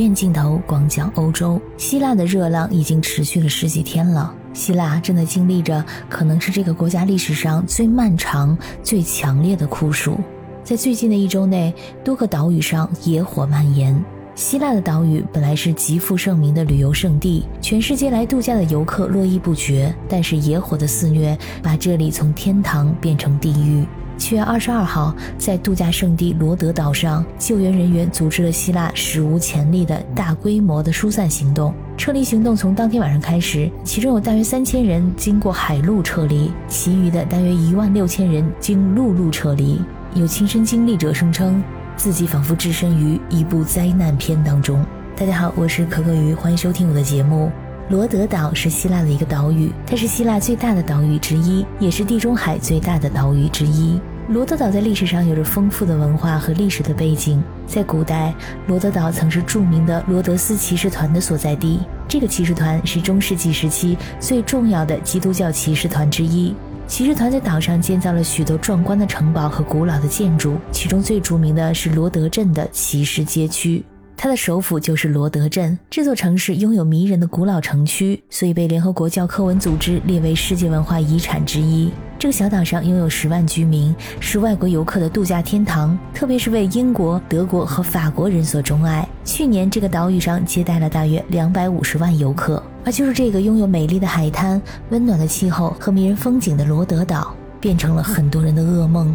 远镜头广讲欧洲，希腊的热浪已经持续了十几天了。希腊正在经历着可能是这个国家历史上最漫长、最强烈的酷暑。在最近的一周内，多个岛屿上野火蔓延。希腊的岛屿本来是极负盛名的旅游胜地，全世界来度假的游客络绎不绝。但是野火的肆虐，把这里从天堂变成地狱。七月二十二号，在度假胜地罗德岛上，救援人员组织了希腊史无前例的大规模的疏散行动。撤离行动从当天晚上开始，其中有大约三千人经过海路撤离，其余的大约一万六千人经陆路撤离。有亲身经历者声称，自己仿佛置身于一部灾难片当中。大家好，我是可可鱼，欢迎收听我的节目。罗德岛是希腊的一个岛屿，它是希腊最大的岛屿之一，也是地中海最大的岛屿之一。罗德岛在历史上有着丰富的文化和历史的背景。在古代，罗德岛曾是著名的罗德斯骑士团的所在地。这个骑士团是中世纪时期最重要的基督教骑士团之一。骑士团在岛上建造了许多壮观的城堡和古老的建筑，其中最著名的是罗德镇的骑士街区。它的首府就是罗德镇。这座城市拥有迷人的古老城区，所以被联合国教科文组织列为世界文化遗产之一。这个小岛上拥有十万居民，是外国游客的度假天堂，特别是为英国、德国和法国人所钟爱。去年，这个岛屿上接待了大约两百五十万游客。而就是这个拥有美丽的海滩、温暖的气候和迷人风景的罗德岛，变成了很多人的噩梦。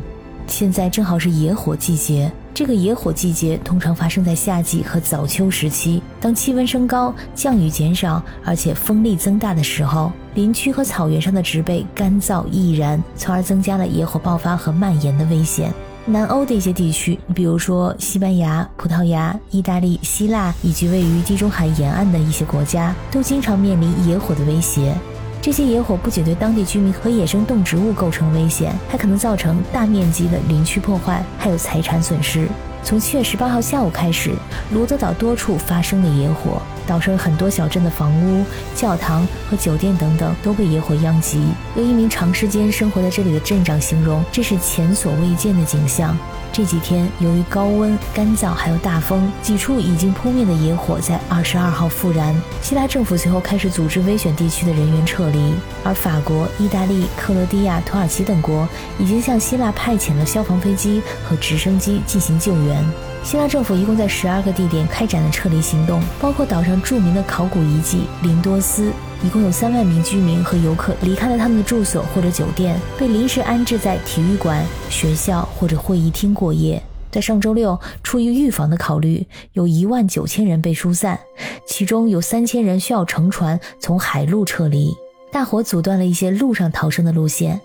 现在正好是野火季节。这个野火季节通常发生在夏季和早秋时期，当气温升高、降雨减少，而且风力增大的时候，林区和草原上的植被干燥易燃，从而增加了野火爆发和蔓延的危险。南欧的一些地区，比如说西班牙、葡萄牙、意大利、希腊以及位于地中海沿岸的一些国家，都经常面临野火的威胁。这些野火不仅对当地居民和野生动植物构成危险，还可能造成大面积的林区破坏，还有财产损失。从七月十八号下午开始，罗德岛多处发生了野火，岛上很多小镇的房屋、教堂和酒店等等都被野火殃及。有一名长时间生活在这里的镇长形容，这是前所未见的景象。这几天，由于高温、干燥还有大风，几处已经扑灭的野火在二十二号复燃。希腊政府随后开始组织危险地区的人员撤离，而法国、意大利、克罗地亚、土耳其等国已经向希腊派遣了消防飞机和直升机进行救援。希腊政府一共在十二个地点开展了撤离行动，包括岛上著名的考古遗迹林多斯。一共有三万名居民和游客离开了他们的住所或者酒店，被临时安置在体育馆、学校或者会议厅过夜。在上周六，出于预防的考虑，有一万九千人被疏散，其中有三千人需要乘船从海路撤离。大火阻断了一些路上逃生的路线，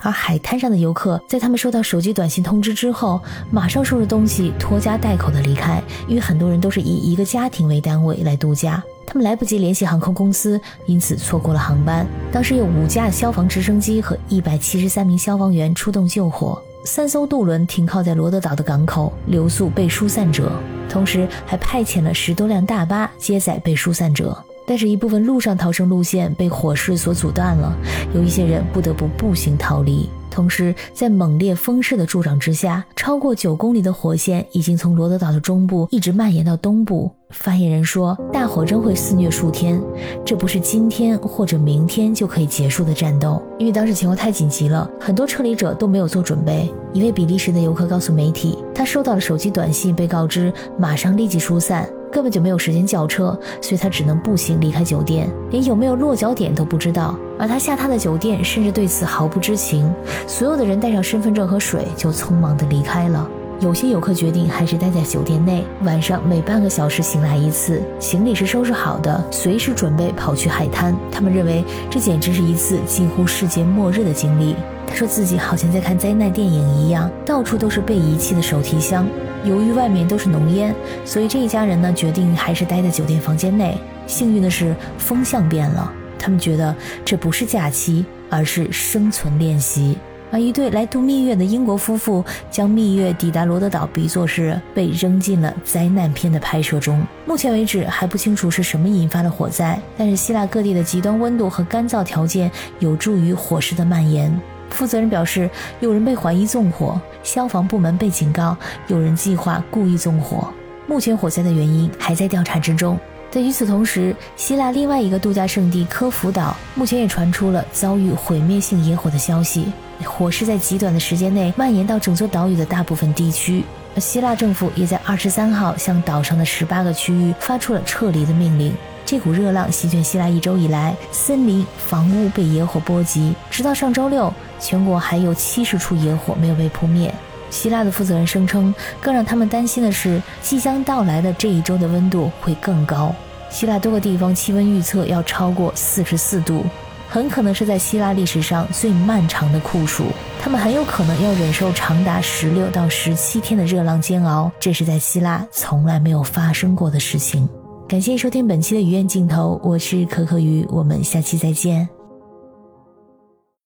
而海滩上的游客在他们收到手机短信通知之后，马上收拾东西，拖家带口的离开，因为很多人都是以一个家庭为单位来度假。他们来不及联系航空公司，因此错过了航班。当时有五架消防直升机和一百七十三名消防员出动救火，三艘渡轮停靠在罗德岛的港口，留宿被疏散者，同时还派遣了十多辆大巴接载被疏散者。但是，一部分陆上逃生路线被火势所阻断了，有一些人不得不步行逃离。同时，在猛烈风势的助长之下，超过九公里的火线已经从罗德岛的中部一直蔓延到东部。发言人说，大火仍会肆虐数天，这不是今天或者明天就可以结束的战斗。因为当时情况太紧急了，很多撤离者都没有做准备。一位比利时的游客告诉媒体，他收到了手机短信，被告知马上立即疏散。根本就没有时间叫车，所以他只能步行离开酒店，连有没有落脚点都不知道。而他下榻的酒店甚至对此毫不知情。所有的人带上身份证和水，就匆忙地离开了。有些游客决定还是待在酒店内，晚上每半个小时醒来一次，行李是收拾好的，随时准备跑去海滩。他们认为这简直是一次近乎世界末日的经历。他说自己好像在看灾难电影一样，到处都是被遗弃的手提箱。由于外面都是浓烟，所以这一家人呢决定还是待在酒店房间内。幸运的是，风向变了，他们觉得这不是假期，而是生存练习。而一对来度蜜月的英国夫妇将蜜月抵达罗德岛比作是被扔进了灾难片的拍摄中。目前为止还不清楚是什么引发了火灾，但是希腊各地的极端温度和干燥条件有助于火势的蔓延。负责人表示，有人被怀疑纵火，消防部门被警告，有人计划故意纵火。目前火灾的原因还在调查之中。在与此同时，希腊另外一个度假胜地科孚岛目前也传出了遭遇毁灭性野火的消息，火势在极短的时间内蔓延到整座岛屿的大部分地区。希腊政府也在二十三号向岛上的十八个区域发出了撤离的命令。这股热浪席卷希腊一周以来，森林、房屋被野火波及，直到上周六，全国还有七十处野火没有被扑灭。希腊的负责人声称，更让他们担心的是，即将到来的这一周的温度会更高。希腊多个地方气温预测要超过四十四度，很可能是在希腊历史上最漫长的酷暑。他们很有可能要忍受长达十六到十七天的热浪煎熬，这是在希腊从来没有发生过的事情。感谢收听本期的鱼眼镜头，我是可可鱼，我们下期再见。